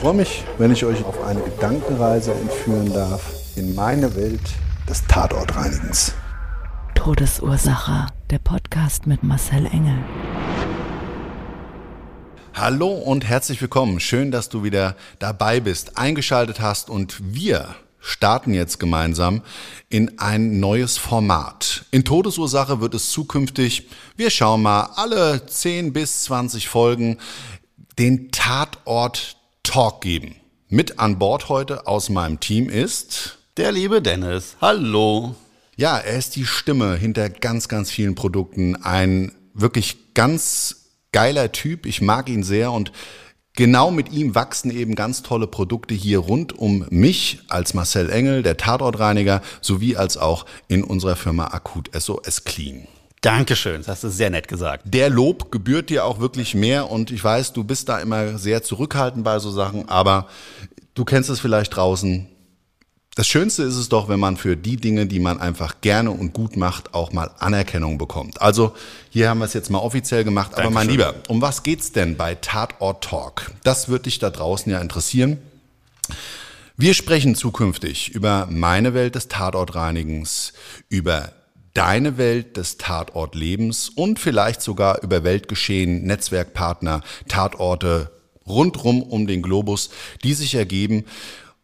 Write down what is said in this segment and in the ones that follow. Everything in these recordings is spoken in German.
Ich freue mich, wenn ich euch auf eine Gedankenreise entführen darf in meine Welt des Tatortreinigens. Todesursache. Der Podcast mit Marcel Engel. Hallo und herzlich willkommen. Schön, dass du wieder dabei bist, eingeschaltet hast und wir starten jetzt gemeinsam in ein neues Format. In Todesursache wird es zukünftig, wir schauen mal, alle 10 bis 20 Folgen den Tatort Talk geben. Mit an Bord heute aus meinem Team ist Der liebe Dennis. Hallo. Ja, er ist die Stimme hinter ganz, ganz vielen Produkten. Ein wirklich ganz geiler Typ. Ich mag ihn sehr und genau mit ihm wachsen eben ganz tolle Produkte hier rund um mich als Marcel Engel, der Tatortreiniger, sowie als auch in unserer Firma Akut SOS Clean. Dankeschön, das hast du sehr nett gesagt. Der Lob gebührt dir auch wirklich mehr und ich weiß, du bist da immer sehr zurückhaltend bei so Sachen, aber du kennst es vielleicht draußen. Das Schönste ist es doch, wenn man für die Dinge, die man einfach gerne und gut macht, auch mal Anerkennung bekommt. Also hier haben wir es jetzt mal offiziell gemacht. Aber mein Dankeschön. Lieber, um was geht's denn bei Tatort Talk? Das wird dich da draußen ja interessieren. Wir sprechen zukünftig über meine Welt des Tatortreinigens, über deine Welt des Tatortlebens und vielleicht sogar über Weltgeschehen, Netzwerkpartner, Tatorte rundrum um den Globus, die sich ergeben.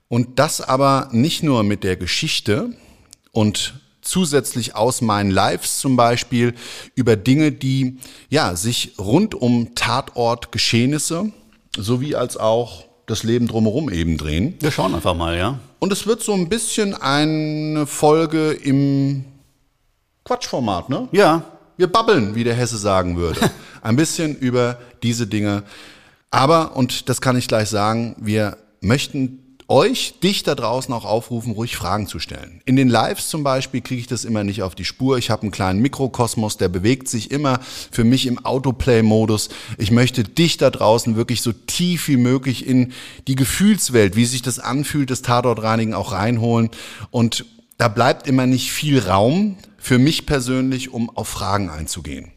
Und das aber nicht nur mit der Geschichte und zusätzlich aus meinen Lives zum Beispiel über Dinge, die ja sich rund um Tatortgeschehnisse sowie als auch das Leben drumherum eben drehen. Wir schauen einfach mal, ja? Und es wird so ein bisschen eine Folge im Quatschformat, ne? Ja. Wir babbeln, wie der Hesse sagen würde. Ein bisschen über diese Dinge. Aber, und das kann ich gleich sagen, wir möchten euch, dich da draußen auch aufrufen, ruhig Fragen zu stellen. In den Lives zum Beispiel kriege ich das immer nicht auf die Spur. Ich habe einen kleinen Mikrokosmos, der bewegt sich immer für mich im Autoplay-Modus. Ich möchte dich da draußen wirklich so tief wie möglich in die Gefühlswelt, wie sich das anfühlt, das Tatortreinigen auch reinholen. Und da bleibt immer nicht viel Raum für mich persönlich, um auf Fragen einzugehen.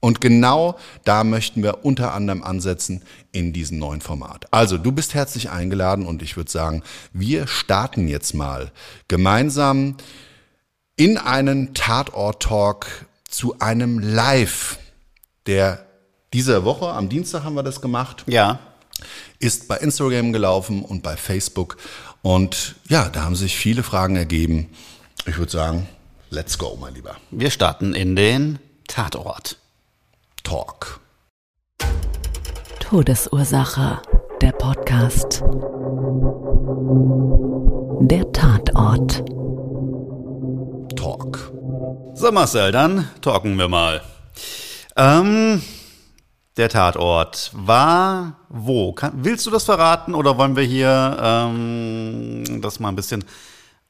Und genau da möchten wir unter anderem ansetzen in diesem neuen Format. Also, du bist herzlich eingeladen und ich würde sagen, wir starten jetzt mal gemeinsam in einen Tatort-Talk zu einem Live, der dieser Woche, am Dienstag haben wir das gemacht, Ja. ist bei Instagram gelaufen und bei Facebook. Und ja, da haben sich viele Fragen ergeben. Ich würde sagen, let's go, mein Lieber. Wir starten in den Tatort. Talk. Todesursache. Der Podcast. Der Tatort. Talk. So, Marcel, dann talken wir mal. Ähm, der Tatort war wo? Kann, willst du das verraten oder wollen wir hier ähm, das mal ein bisschen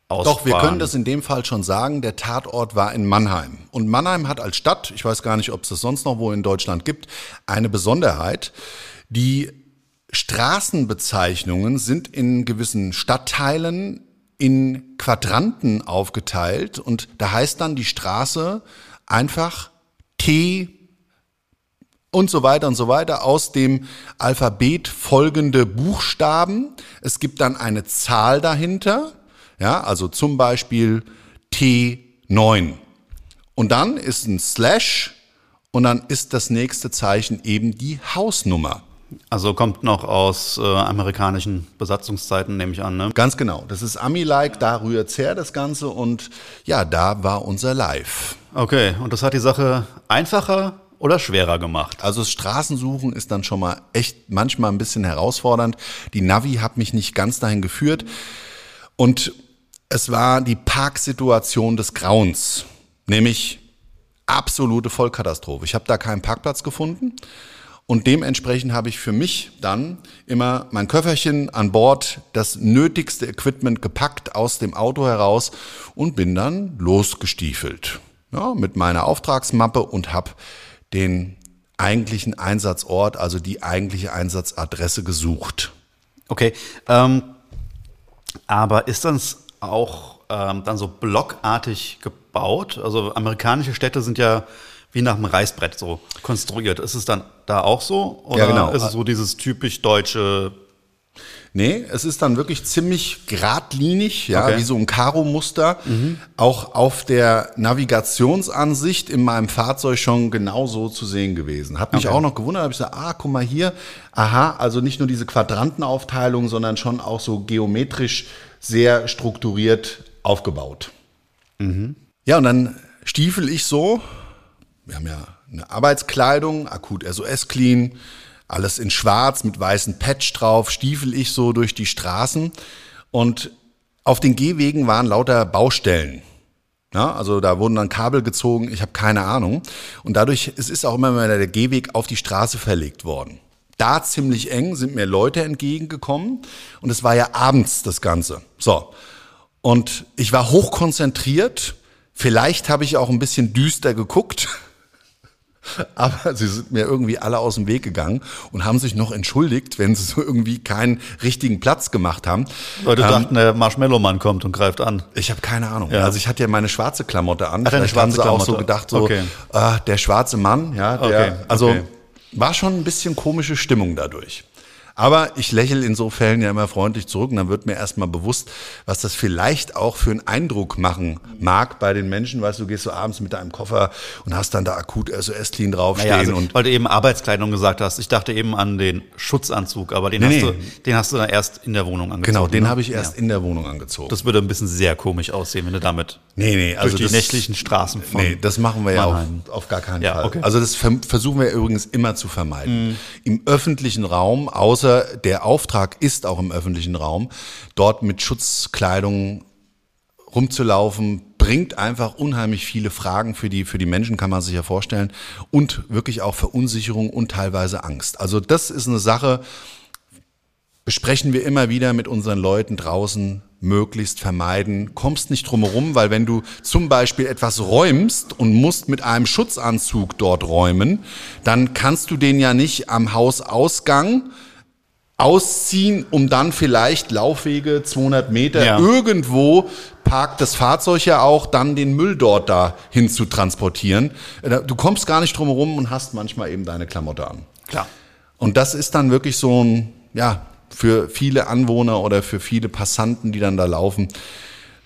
aussparen? Doch, wir können das in dem Fall schon sagen. Der Tatort war in Mannheim. Und Mannheim hat als Stadt, ich weiß gar nicht, ob es das sonst noch wo in Deutschland gibt, eine Besonderheit. Die Straßenbezeichnungen sind in gewissen Stadtteilen in Quadranten aufgeteilt und da heißt dann die Straße einfach T und so weiter und so weiter aus dem Alphabet folgende Buchstaben. Es gibt dann eine Zahl dahinter, ja, also zum Beispiel T9. Und dann ist ein Slash und dann ist das nächste Zeichen eben die Hausnummer. Also kommt noch aus äh, amerikanischen Besatzungszeiten, nehme ich an, ne? Ganz genau. Das ist Ami-like, da rührt's her, das Ganze. Und ja, da war unser Live. Okay, und das hat die Sache einfacher oder schwerer gemacht? Also das Straßensuchen ist dann schon mal echt manchmal ein bisschen herausfordernd. Die Navi hat mich nicht ganz dahin geführt. Und es war die Parksituation des Grauens, nämlich absolute Vollkatastrophe. Ich habe da keinen Parkplatz gefunden. Und dementsprechend habe ich für mich dann immer mein Köfferchen an Bord, das nötigste Equipment gepackt aus dem Auto heraus und bin dann losgestiefelt. Ja, mit meiner Auftragsmappe und habe den eigentlichen Einsatzort, also die eigentliche Einsatzadresse gesucht. Okay, ähm, aber ist das auch ähm, dann so blockartig gebaut? Also amerikanische Städte sind ja wie nach einem Reißbrett so konstruiert. Ist es dann da auch so? Oder Ja, genau. ist es so dieses typisch deutsche Nee, es ist dann wirklich ziemlich geradlinig, ja, Okay. wie so ein Karo-Muster. Auch auf der Navigationsansicht in meinem Fahrzeug schon genau so zu sehen gewesen. Hat mich Okay. auch noch gewundert, habe ich gesagt, ah, guck mal hier, aha, also nicht nur diese Quadrantenaufteilung, sondern schon auch so geometrisch sehr strukturiert aufgebaut. Ja, und dann stiefel ich so, wir haben ja eine Arbeitskleidung, akut SOS Clean, alles in schwarz mit weißen Patch drauf, stiefel ich so durch die Straßen und auf den Gehwegen waren lauter Baustellen. Ja, also da wurden dann Kabel gezogen, ich habe keine Ahnung. Und dadurch, es ist auch immer mal der Gehweg auf die Straße verlegt worden. Da ziemlich eng sind mir Leute entgegengekommen und es war ja abends das Ganze. So. Und ich war hochkonzentriert. Vielleicht habe ich auch ein bisschen düster geguckt. Aber sie sind mir irgendwie alle aus dem Weg gegangen und haben sich noch entschuldigt, wenn sie so irgendwie keinen richtigen Platz gemacht haben. Leute Ähm, dachten, der Marshmallow-Mann kommt und greift an. ich habe keine Ahnung. Ja. Also ich hatte ja meine schwarze Klamotte an. Ach, deine Vielleicht haben sie schwarze auch so gedacht, so Okay. ah, der schwarze Mann, ja, der, Okay, also okay. war schon ein bisschen komische Stimmung dadurch. Aber ich lächle in so Fällen ja immer freundlich zurück und dann wird mir erstmal bewusst, was das vielleicht auch für einen Eindruck machen mag bei den Menschen. Weißt du, du gehst so abends mit deinem Koffer und hast dann da akut SOS-Clean draufstehen Naja, also, und weil du eben Arbeitskleidung gesagt hast. Ich dachte eben an den Schutzanzug, aber den, Nee, hast. Du, den hast du dann erst in der Wohnung angezogen. genau, den ne? habe ich erst Ja. in der Wohnung angezogen. Das würde ein bisschen sehr komisch aussehen, wenn du damit Nee, nee, also durch die das- nächtlichen Straßen von Nee, das machen wir ja auf, auf gar keinen Ja, Fall. okay. Also das ver versuchen wir übrigens immer zu vermeiden. Im öffentlichen Raum, außer der Auftrag ist auch im öffentlichen Raum, dort mit Schutzkleidung rumzulaufen, bringt einfach unheimlich viele Fragen für die, für die Menschen, kann man sich ja vorstellen, und wirklich auch Verunsicherung und teilweise Angst. Also das ist eine Sache, besprechen wir immer wieder mit unseren Leuten draußen, möglichst vermeiden. Kommst nicht drum herum, weil wenn du zum Beispiel etwas räumst und musst mit einem Schutzanzug dort räumen, dann kannst du den ja nicht am Hausausgang ausziehen, um dann vielleicht Laufwege 200 Meter Ja. irgendwo parkt das Fahrzeug ja auch, dann den Müll dort dahin zu transportieren. Äh, Du kommst gar nicht drum herum und hast manchmal eben deine Klamotte an. Klar. Und das ist dann wirklich so ein, ja, für viele Anwohner oder für viele Passanten, die dann da laufen,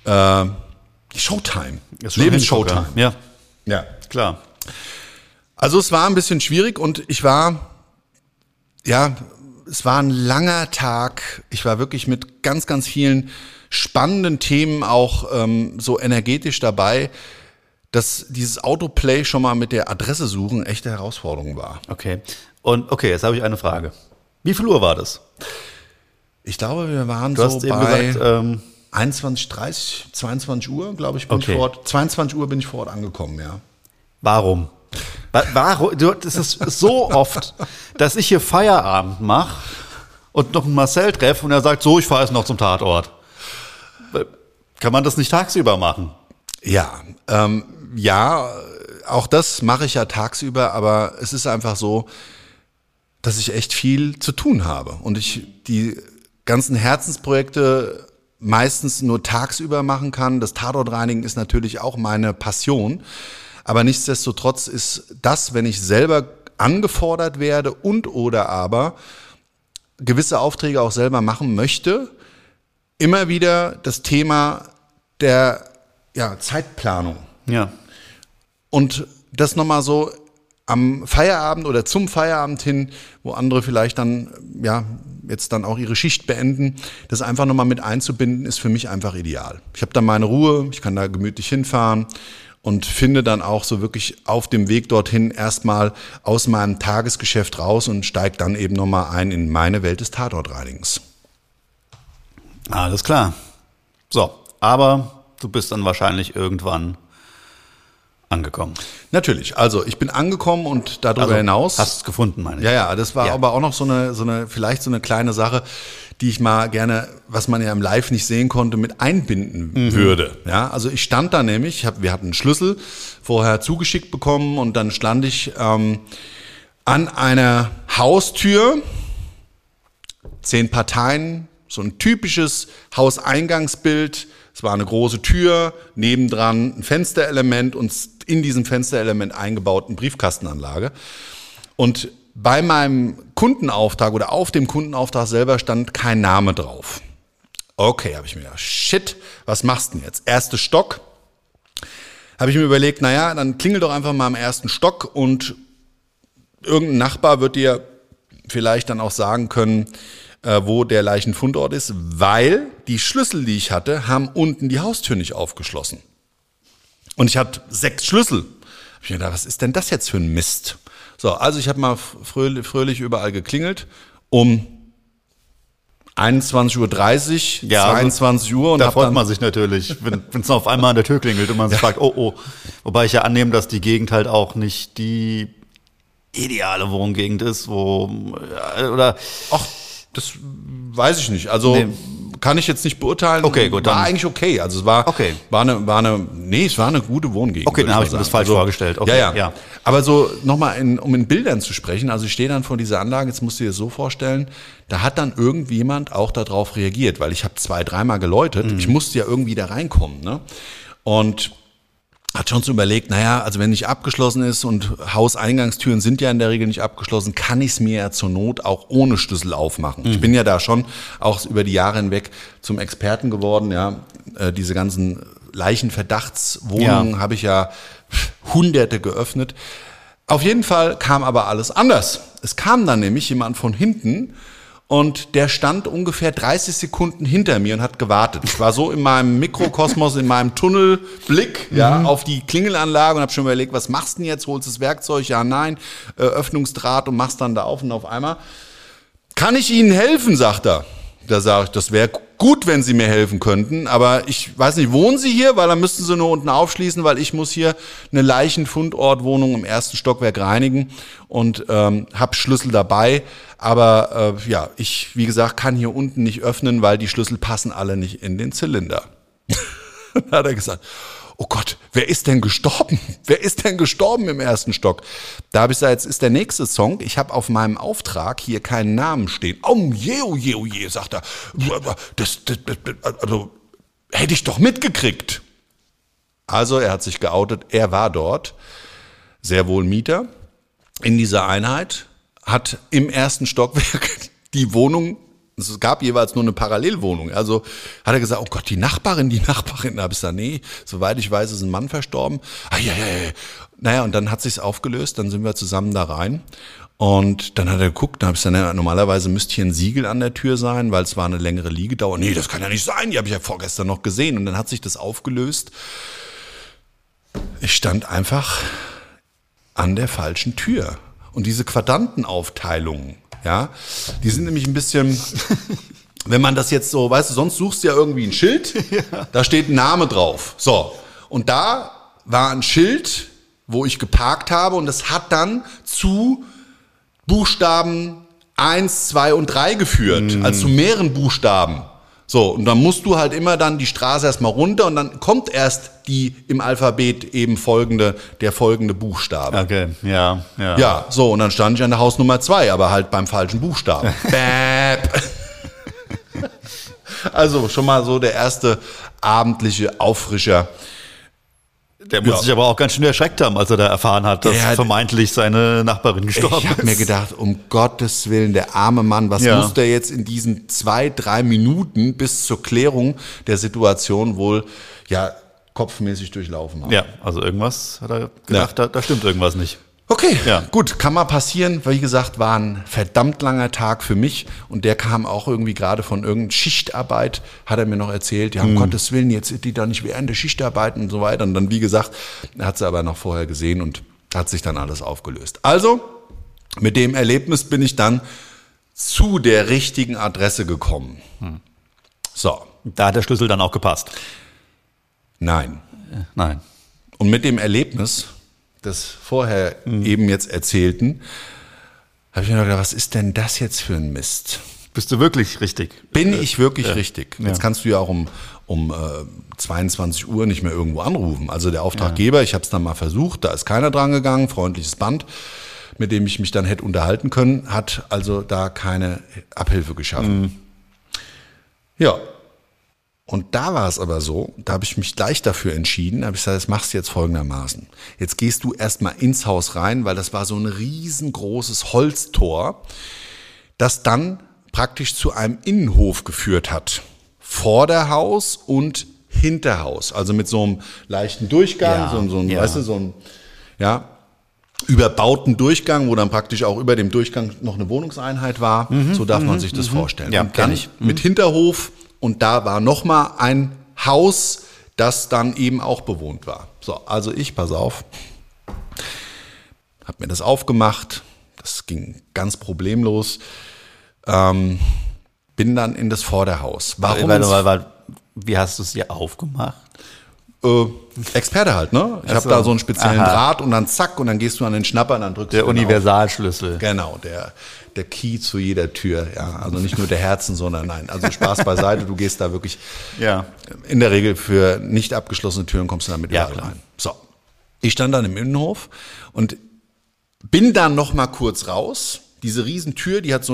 äh, Showtime. Lebensshowtime. Ja, Ja. klar. Also es war ein bisschen schwierig und ich war, ja, es war ein langer Tag. Ich war wirklich mit ganz, ganz vielen spannenden Themen auch ähm, so energetisch dabei, dass dieses Autoplay schon mal mit der Adresse suchen echte Herausforderung war. Okay. Und okay, jetzt habe ich eine Frage. Wie viel Uhr war das? Ich glaube, wir waren Du so bei gesagt, ähm, 21, 30, 22 Uhr, glaube ich, bin Okay. ich vor Ort. 22 Uhr bin ich vor Ort angekommen, ja. warum? Wa- Warum? Das ist so oft, dass ich hier Feierabend mache und noch einen Marcel treffe und er sagt, so, ich fahre jetzt noch zum Tatort. Kann man das nicht tagsüber machen? Ja, ähm, ja, auch das mache ich ja tagsüber, aber es ist einfach so, dass ich echt viel zu tun habe und ich die ganzen Herzensprojekte meistens nur tagsüber machen kann. Das Tatortreinigen ist natürlich auch meine Passion, aber nichtsdestotrotz ist das, wenn ich selber angefordert werde und oder aber gewisse Aufträge auch selber machen möchte, immer wieder das Thema der ja, Zeitplanung. Ja. Und das nochmal so am Feierabend oder zum Feierabend hin, wo andere vielleicht dann, ja, jetzt dann auch ihre Schicht beenden, das einfach nochmal mit einzubinden, ist für mich einfach ideal. Ich habe da meine Ruhe, ich kann da gemütlich hinfahren und finde dann auch so wirklich auf dem Weg dorthin erstmal aus meinem Tagesgeschäft raus und steige dann eben nochmal ein in meine Welt des Tatortreinigens. Alles klar. So, aber du bist dann wahrscheinlich irgendwann angekommen. Natürlich, also ich bin angekommen und darüber Also, hinaus. Hast es gefunden, meine ich. Ja, ja, das war Ja. aber auch noch so eine, so eine, vielleicht so eine kleine Sache, die ich mal gerne, was man ja im Live nicht sehen konnte, mit einbinden Mhm. würde. Ja, also ich stand da nämlich, ich hab, wir hatten einen Schlüssel vorher zugeschickt bekommen und dann stand ich ähm, an einer Haustür, zehn Parteien, so ein typisches Hauseingangsbild. Es war eine große Tür, nebendran ein Fensterelement und in diesem Fensterelement eingebaut eine Briefkastenanlage. Und bei meinem Kundenauftrag oder auf dem Kundenauftrag selber stand kein Name drauf. Okay, habe ich mir gedacht, shit, was machst du denn jetzt? Erster Stock. Habe ich mir überlegt, naja, dann klingel doch einfach mal am ersten Stock und irgendein Nachbar wird dir vielleicht dann auch sagen können, äh, wo der Leichenfundort ist, weil die Schlüssel, die ich hatte, haben unten die Haustür nicht aufgeschlossen. Und ich hatte sechs Schlüssel. Hab ich mir gedacht, was ist denn das jetzt für ein Mist? So, also ich habe mal fröhlich, fröhlich überall geklingelt um 21.30 Uhr, Ja, 22 Uhr und Da freut man sich natürlich, wenn es auf einmal an der Tür klingelt und man sich fragt, oh oh. Wobei ich ja annehme, dass die Gegend halt auch nicht die ideale Wohngegend ist, wo ja, oder Ach, das weiß ich nicht. Also Nee. Kann ich jetzt nicht beurteilen. Okay, gut, War dann- eigentlich okay. Also es war, Okay. war eine, war eine, nee, es war eine gute Wohngegend. Okay, dann hab mal ich mir das falsch vorgestellt. Okay, ja, ja, ja. Aber so nochmal, um in Bildern zu sprechen. Also ich stehe dann vor dieser Anlage. Jetzt musst du dir das so vorstellen. Da hat dann irgendjemand auch darauf reagiert, weil ich habe zwei, dreimal geläutet. Mhm. Ich musste ja irgendwie da reinkommen. Ne? Und hat schon so überlegt, naja, also wenn nicht abgeschlossen ist und Hauseingangstüren sind ja in der Regel nicht abgeschlossen, kann ich es mir ja zur Not auch ohne Schlüssel aufmachen. Ich bin ja da schon auch über die Jahre hinweg zum Experten geworden, ja. Äh, diese ganzen Leichenverdachtswohnungen Ja. habe ich ja hunderte geöffnet. Auf jeden Fall kam aber alles anders. Es kam dann nämlich jemand von hinten und der stand ungefähr 30 Sekunden hinter mir und hat gewartet. Ich war so in meinem Mikrokosmos, in meinem Tunnelblick ja, auf die Klingelanlage und habe schon überlegt, was machst du denn jetzt? Holst du das Werkzeug? Ja, nein. Äh, Öffnungsdraht und machst dann da auf und auf einmal. Kann ich Ihnen helfen, sagt er. Da sage ich, das wäre gut, wenn Sie mir helfen könnten, aber ich weiß nicht, wohnen Sie hier? Weil dann müssten Sie nur unten aufschließen, weil ich muss hier eine Leichenfundortwohnung im ersten Stockwerk reinigen und ähm, hab Schlüssel dabei. Aber äh, ja, ich, wie gesagt, kann hier unten nicht öffnen, weil die Schlüssel passen alle nicht in den Zylinder. Dann hat er gesagt, oh Gott, wer ist denn gestorben? Wer ist denn gestorben im ersten Stock? Da habe ich gesagt, jetzt ist der nächste Song. Ich habe auf meinem Auftrag hier keinen Namen stehen. Oh je, oh je, oh je, sagt er. Das, das, das, also, hätte ich doch mitgekriegt. Also er hat sich geoutet, er war dort, sehr wohl Mieter in dieser Einheit, hat im ersten Stockwerk die Wohnung, es gab jeweils nur eine Parallelwohnung, also hat er gesagt, oh Gott, die Nachbarin, die Nachbarin, da habe ich gesagt, nee, soweit ich weiß, ist ein Mann verstorben. Ah, ja, ja, ja. Naja, und dann hat sich's aufgelöst, dann sind wir zusammen da rein. Und dann hat er geguckt, dann habe ich gesagt, naja, normalerweise müsste hier ein Siegel an der Tür sein, weil es war eine längere Liegedauer. Nee, das kann ja nicht sein, die habe ich ja vorgestern noch gesehen. Und dann hat sich das aufgelöst. Ich stand einfach an der falschen Tür. Und diese Quadrantenaufteilungen, ja, die sind nämlich ein bisschen, wenn man das jetzt so, weißt du, sonst suchst du ja irgendwie ein Schild, da steht ein Name drauf. So. Und da war ein Schild, wo ich geparkt habe und das hat dann zu Buchstaben 1, 2 und 3 geführt, also zu mehreren Buchstaben. So, und dann musst du halt immer dann die Straße erstmal runter und dann kommt erst die im Alphabet eben folgende, der folgende Buchstabe. Okay, ja, ja. Ja, so, und dann stand ich an der Hausnummer 2, aber halt beim falschen Buchstaben. Bäp. Also schon mal so der erste abendliche Auffrischer. Der muss Ja. sich aber auch ganz schön erschreckt haben, als er da erfahren hat, dass Der hat- vermeintlich seine Nachbarin gestorben Ich habe ist. mir gedacht, um Gottes Willen, der arme Mann, was Ja. muss der jetzt in diesen zwei, drei Minuten bis zur Klärung der Situation wohl ja kopfmäßig durchlaufen haben? Ja, also irgendwas hat er gedacht, da, da stimmt irgendwas nicht. Okay, Ja. gut, kann mal passieren. Wie gesagt, war ein verdammt langer Tag für mich und der kam auch irgendwie gerade von irgendeiner Schichtarbeit, hat er mir noch erzählt, ja, um Gottes Willen, jetzt sind die da nicht während der Schichtarbeit und so weiter. Und dann, wie gesagt, er hat sie aber noch vorher gesehen und hat sich dann alles aufgelöst. Also, mit dem Erlebnis bin ich dann zu der richtigen Adresse gekommen. So, Da hat der Schlüssel dann auch gepasst. nein. Nein. Und mit dem Erlebnis des vorher eben jetzt erzählten, habe ich mir gedacht, was ist denn das jetzt für ein Mist? Bist du wirklich richtig? Bin ich wirklich ja. richtig? Ja. Jetzt kannst du ja auch um, um äh, 22 Uhr nicht mehr irgendwo anrufen. Also der Auftraggeber, ich habe es dann mal versucht, da ist keiner dran gegangen, freundliches Band, mit dem ich mich dann hätte unterhalten können, hat also da keine Abhilfe geschaffen. Ja. Und da war es aber so, da habe ich mich gleich dafür entschieden, habe ich gesagt, das machst du jetzt folgendermaßen. Jetzt gehst du erstmal ins Haus rein, weil das war so ein riesengroßes Holztor, das dann praktisch zu einem Innenhof geführt hat. Vorderhaus und Hinterhaus. Also mit so einem leichten Durchgang, Ja, so, ein- so ein, ja. weißt du, so ein, ja, überbauten Durchgang, wo dann praktisch auch über dem Durchgang noch eine Wohnungseinheit war. so darf man sich das vorstellen. Mhm, Ja, und dann ich. mit Hinterhof und da war noch mal ein Haus, das dann eben auch bewohnt war. So, also ich, pass auf, habe mir das aufgemacht. Das ging ganz problemlos. Ähm, bin dann in das Vorderhaus. Warum? Weil, weil, weil, wie hast du es dir aufgemacht? Äh, Experte halt, ne? Ich habe da so einen speziellen Aha. Draht und dann zack und dann gehst du an den Schnapper und dann drückst Der du auf. Universalschlüssel. Genau, der, der Key zu jeder Tür. Ja, also nicht nur der Herzen, sondern nein. Also Spaß beiseite, du gehst da wirklich Ja. in der Regel für nicht abgeschlossene Türen kommst du damit Ja, überall rein. So. Ich stand dann im Innenhof und bin dann noch mal kurz raus. Diese Riesentür, die hat so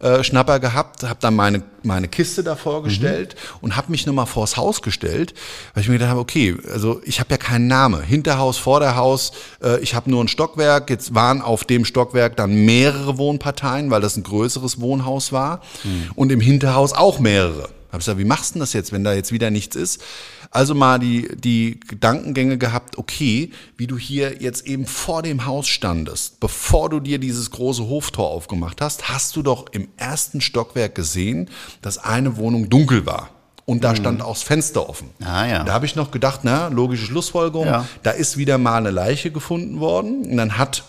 einen Automatik-Schnapper gehabt, habe dann meine, meine Kiste davor gestellt und habe mich noch mal vors Haus gestellt, weil ich mir gedacht habe, okay, also ich habe ja keinen Namen. Hinterhaus, Vorderhaus, äh, ich habe nur ein Stockwerk. Jetzt waren auf dem Stockwerk dann mehrere Wohnparteien, weil das ein größeres Wohnhaus war und im Hinterhaus auch mehrere. Hab ich gesagt, wie machst du denn das jetzt, wenn da jetzt wieder nichts ist? Also mal die, die Gedankengänge gehabt, okay, wie du hier jetzt eben vor dem Haus standest, bevor du dir dieses große Hoftor aufgemacht hast, hast du doch im ersten Stockwerk gesehen, dass eine Wohnung dunkel war. Und da stand auch das Fenster offen. Ah, ja. Da habe ich noch gedacht, na, logische Schlussfolgerung, Ja. da ist wieder mal eine Leiche gefunden worden. Und dann hat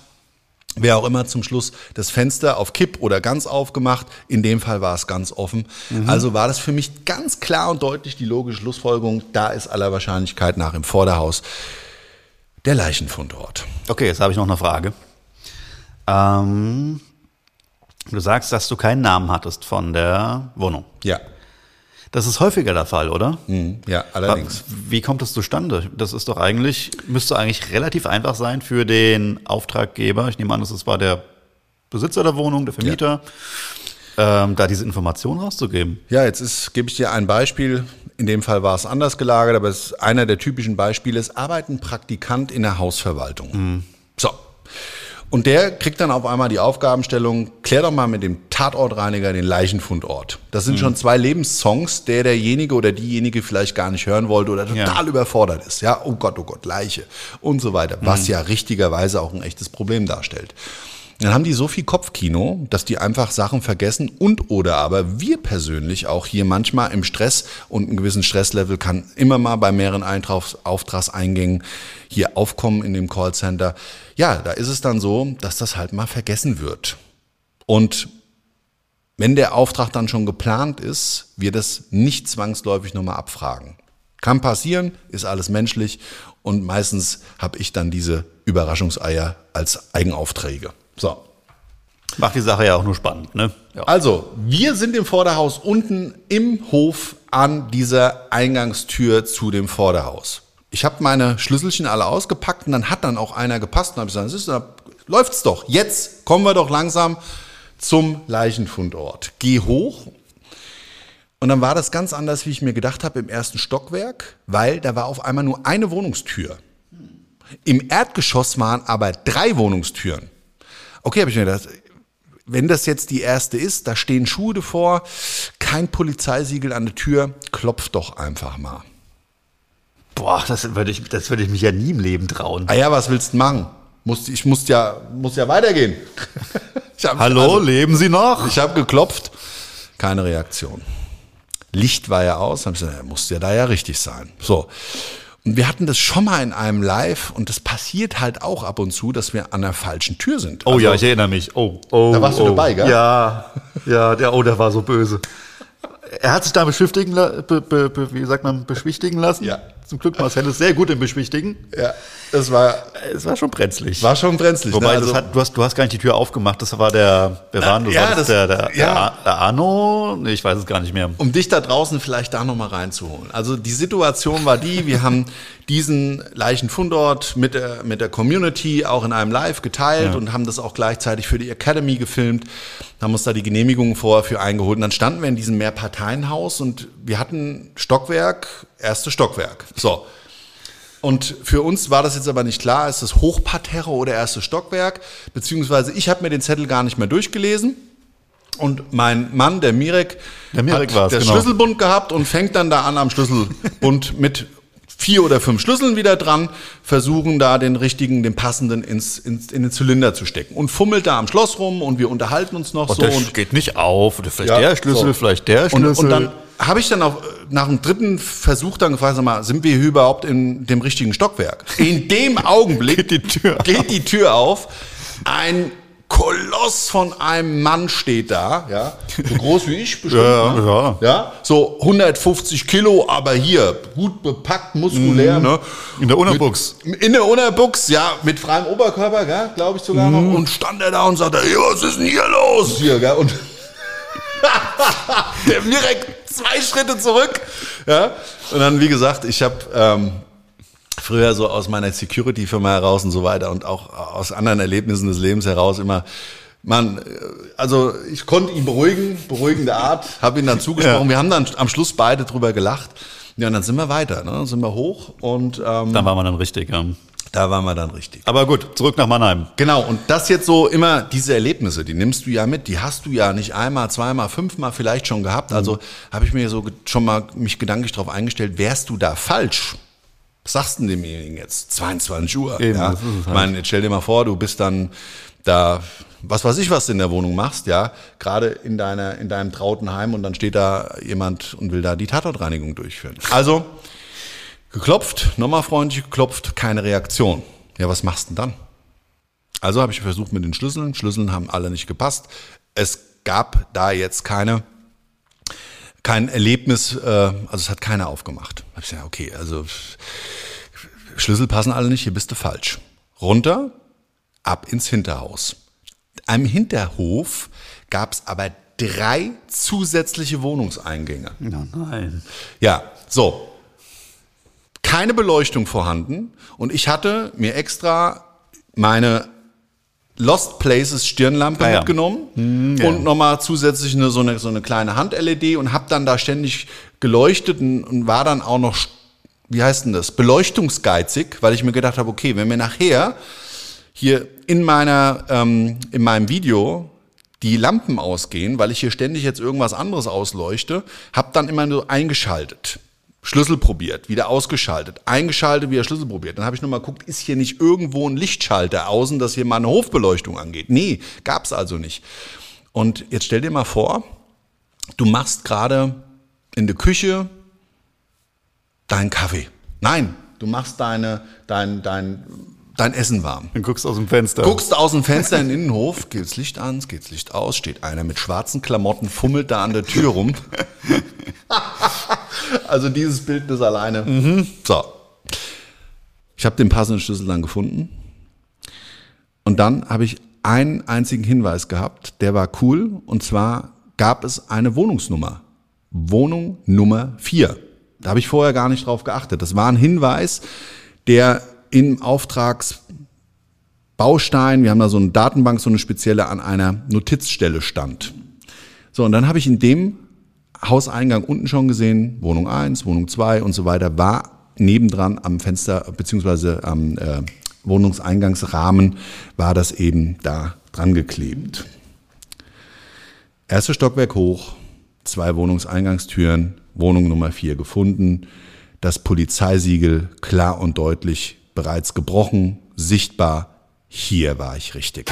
wer auch immer zum Schluss das Fenster auf Kipp oder ganz aufgemacht. In dem Fall war es ganz offen. Also war das für mich ganz klar und deutlich die logische Schlussfolgerung, da ist aller Wahrscheinlichkeit nach im Vorderhaus der Leichenfundort. Okay, jetzt habe ich noch eine Frage. Ähm, du sagst, dass du keinen Namen hattest von der Wohnung. Ja, Das ist häufiger der Fall, oder? hm, ja, allerdings. Wie kommt das zustande? Das ist doch eigentlich, müsste eigentlich relativ einfach sein für den Auftraggeber. Ich nehme an, das war der Besitzer der Wohnung, der Vermieter, ähm, da diese Information rauszugeben. Ja, jetzt ist, gebe ich dir ein Beispiel. In dem Fall war es anders gelagert, aber es ist einer der typischen Beispiele. Es arbeitet ein Praktikant in der Hausverwaltung. So. Und der kriegt dann auf einmal die Aufgabenstellung, klär doch mal mit dem Tatortreiniger den Leichenfundort. Das sind schon zwei Lebenssongs, der derjenige oder diejenige vielleicht gar nicht hören wollte oder total Ja. überfordert ist. Ja, oh Gott, oh Gott, Leiche und so weiter. Was ja richtigerweise auch ein echtes Problem darstellt. Dann haben die so viel Kopfkino, dass die einfach Sachen vergessen und oder aber wir persönlich auch hier manchmal im Stress und einen gewissen Stresslevel kann immer mal bei mehreren Eintrags Auftragseingängen hier aufkommen in dem Callcenter. Ja, da ist es dann so, dass das halt mal vergessen wird. Und wenn der Auftrag dann schon geplant ist, wir das nicht zwangsläufig nochmal abfragen. Kann passieren, ist alles menschlich und meistens habe ich dann diese Überraschungseier als Eigenaufträge. So. Macht die Sache ja auch nur spannend, ne? Ja. Also, wir sind im Vorderhaus unten im Hof an dieser Eingangstür zu dem Vorderhaus. Ich habe meine Schlüsselchen alle ausgepackt und dann hat dann auch einer gepasst und habe gesagt, ist, läuft's doch. Jetzt kommen wir doch langsam zum Leichenfundort. Geh hoch. Und dann war das ganz anders, wie ich mir gedacht habe, im ersten Stockwerk, weil da war auf einmal nur eine Wohnungstür. Im Erdgeschoss waren aber drei Wohnungstüren. Okay, habe ich mir gedacht, wenn das jetzt die erste ist, da stehen Schuhe davor, kein Polizeisiegel an der Tür, klopf doch einfach mal. Boah, das würde ich, das würde ich mich ja nie im Leben trauen. Ah ja, was willst du machen? Musste, ich musste ja, muss ja weitergehen. Hab, Hallo, also, leben Sie noch? ich habe geklopft, keine Reaktion. Licht war ja aus, habe ich gesagt, ja, muss ja da ja richtig sein. So. Und wir hatten das schon mal in einem Live und das passiert halt auch ab und zu, dass wir an der falschen Tür sind. Oh Also, ja, ich erinnere mich. Oh, oh, Da warst du oh. dabei, gell? Ja, ja, der, oh, der war so böse. Er hat sich da beschwichtigen, la- be, be, be, wie sagt man, beschwichtigen lassen. Ja. Zum Glück Marcel ist sehr gut im Beschwichtigen. Ja, das war, Es war schon brenzlig. war schon brenzlig. Wobei, ne? Also- hat, du, hast, du hast gar nicht die Tür aufgemacht. Das war der, wer war denn das? ja, das, der, der, ja. der, Arno? Nee, ich weiß es gar nicht mehr. um dich da draußen vielleicht da nochmal reinzuholen. Also die Situation war die, wir haben diesen Leichenfundort mit der, mit der Community auch in einem Live geteilt und haben das auch gleichzeitig für die Academy gefilmt, haben uns da die Genehmigungen vorher für eingeholt und dann standen wir in diesem Mehrparteienhaus und wir hatten Stockwerk, erste Stockwerk. So. Und für uns war das jetzt aber nicht klar, ist das Hochparterre oder erste Stockwerk, beziehungsweise ich habe mir den Zettel gar nicht mehr durchgelesen. Und mein Mann, der Mirek, Der Mirek hat der genau. Schlüsselbund gehabt und fängt dann da an am Schlüsselbund mit vier oder fünf Schlüsseln wieder dran, versuchen da den richtigen, den passenden ins, ins, in den Zylinder zu stecken und fummelt da am Schloss rum und wir unterhalten uns noch Und so und geht nicht auf. Oder vielleicht Ja, der Schlüssel, so. vielleicht der und, Schlüssel. und dann habe ich dann auch äh, nach dem dritten Versuch dann gefragt, sag mal, sind wir hier überhaupt in dem richtigen Stockwerk? In dem Augenblick Geht die Tür geht die Tür auf. Ein Koloss von einem Mann steht da, ja, so groß wie ich bestimmt, Ja, ne? ja. ja, so 150 Kilo, aber hier gut bepackt, muskulär, ne? In der Unterbuchs. Mit, in der Unterbuchs, ja, mit freiem Oberkörper, gell, glaube ich sogar Mhm. noch. Und stand er da und sagte, hey, was ist denn hier los? Hier, gell, und der direkt zwei Schritte zurück, ja. Und dann, wie gesagt, ich habe ähm, früher so aus meiner Security-Firma heraus und so weiter und auch aus anderen Erlebnissen des Lebens heraus immer, man, äh, also ich konnte ihn beruhigen, beruhigende Art, habe ihn dann zugesprochen. Ja. Wir haben dann am Schluss beide drüber gelacht. Ja, und dann sind wir weiter, ne? Dann sind wir hoch und ähm, Dann war man dann richtig. Ja. da waren wir dann richtig. Aber gut, zurück nach Mannheim. Genau, und das jetzt so immer, diese Erlebnisse, die nimmst du ja mit, die hast du ja nicht einmal, zweimal, fünfmal vielleicht schon gehabt. Also habe ich mir so schon mal mich gedanklich darauf eingestellt, wärst du da falsch? Was sagst du denn demjenigen jetzt? 22 Uhr. Eben, ja? das ist es halt. Ich meine, jetzt stell dir mal vor, du bist dann da, was weiß ich, was du in der Wohnung machst, ja, gerade in deiner, in deinem trauten Heim und dann steht da jemand und will da die Tatortreinigung durchführen. Also, geklopft, nochmal freundlich geklopft, keine Reaktion. Ja, was machst du denn dann? Also habe ich versucht mit den Schlüsseln. Schlüsseln haben alle nicht gepasst. Es gab da jetzt keine, kein Erlebnis, äh, also es hat keiner aufgemacht. Hab ich gesagt, okay, also Schlüssel passen alle nicht, hier bist du falsch. Runter, ab ins Hinterhaus. Am Hinterhof gab es aber drei zusätzliche Wohnungseingänge. Ja, nein. Ja, so. Keine Beleuchtung vorhanden und ich hatte mir extra meine Lost Places Stirnlampe Ah ja. mitgenommen und nochmal zusätzlich eine, so, eine, so eine kleine Hand-LED und habe dann da ständig geleuchtet und, und war dann auch noch, wie heißt denn das, beleuchtungsgeizig, weil ich mir gedacht habe, okay, wenn mir nachher hier in meiner ähm, in meinem Video die Lampen ausgehen, weil ich hier ständig jetzt irgendwas anderes ausleuchte, habe dann immer nur eingeschaltet. Schlüssel probiert, wieder ausgeschaltet, eingeschaltet, wieder Schlüssel probiert. Dann habe ich nochmal geguckt, ist hier nicht irgendwo ein Lichtschalter außen, dass hier mal eine Hofbeleuchtung angeht? Nee, gab's also nicht. Und jetzt stell dir mal vor, du machst gerade in der Küche deinen Kaffee. Nein, du machst deine, dein, dein, dein Essen warm. Dann guckst du aus dem Fenster. Guckst aus dem Fenster in den Innenhof, geht's Licht an, geht's Licht aus, steht einer mit schwarzen Klamotten, fummelt da an der Tür rum. also dieses Bild ist alleine. So. Ich habe den passenden Schlüssel dann gefunden. Und dann habe ich einen einzigen Hinweis gehabt, der war cool. Und zwar gab es eine Wohnungsnummer. Wohnung Nummer 4. Da habe ich vorher gar nicht drauf geachtet. Das war ein Hinweis, der im Auftragsbaustein, wir haben da so eine Datenbank, so eine spezielle, an einer Notizstelle stand. So, und dann habe ich in dem Hauseingang unten schon gesehen, Wohnung 1, Wohnung 2 und so weiter, war nebendran am Fenster beziehungsweise am äh, Wohnungseingangsrahmen war das eben da dran geklebt. Erstes Stockwerk hoch, zwei Wohnungseingangstüren, Wohnung Nummer 4 gefunden, das Polizeisiegel klar und deutlich bereits gebrochen, sichtbar hier war ich richtig.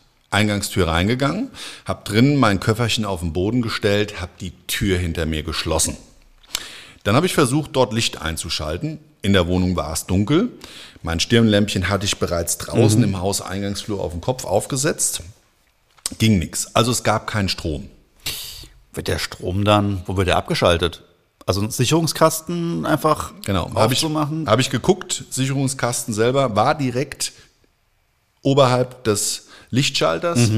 Wohnungseingangstür reingegangen, habe drinnen mein Köfferchen auf den Boden gestellt, habe die Tür hinter mir geschlossen. Dann habe ich versucht, dort Licht einzuschalten. In der Wohnung war es dunkel. Mein Stirnlämpchen hatte ich bereits draußen im Hauseingangsflur auf dem Kopf aufgesetzt. Ging nichts. Also es gab keinen Strom. Wird der Strom dann, wo wird der abgeschaltet? Also ein Sicherungskasten einfach Genau. Habe ich, aufzumachen? hab ich geguckt, Sicherungskasten selber war direkt oberhalb des Lichtschalters.